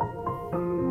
Música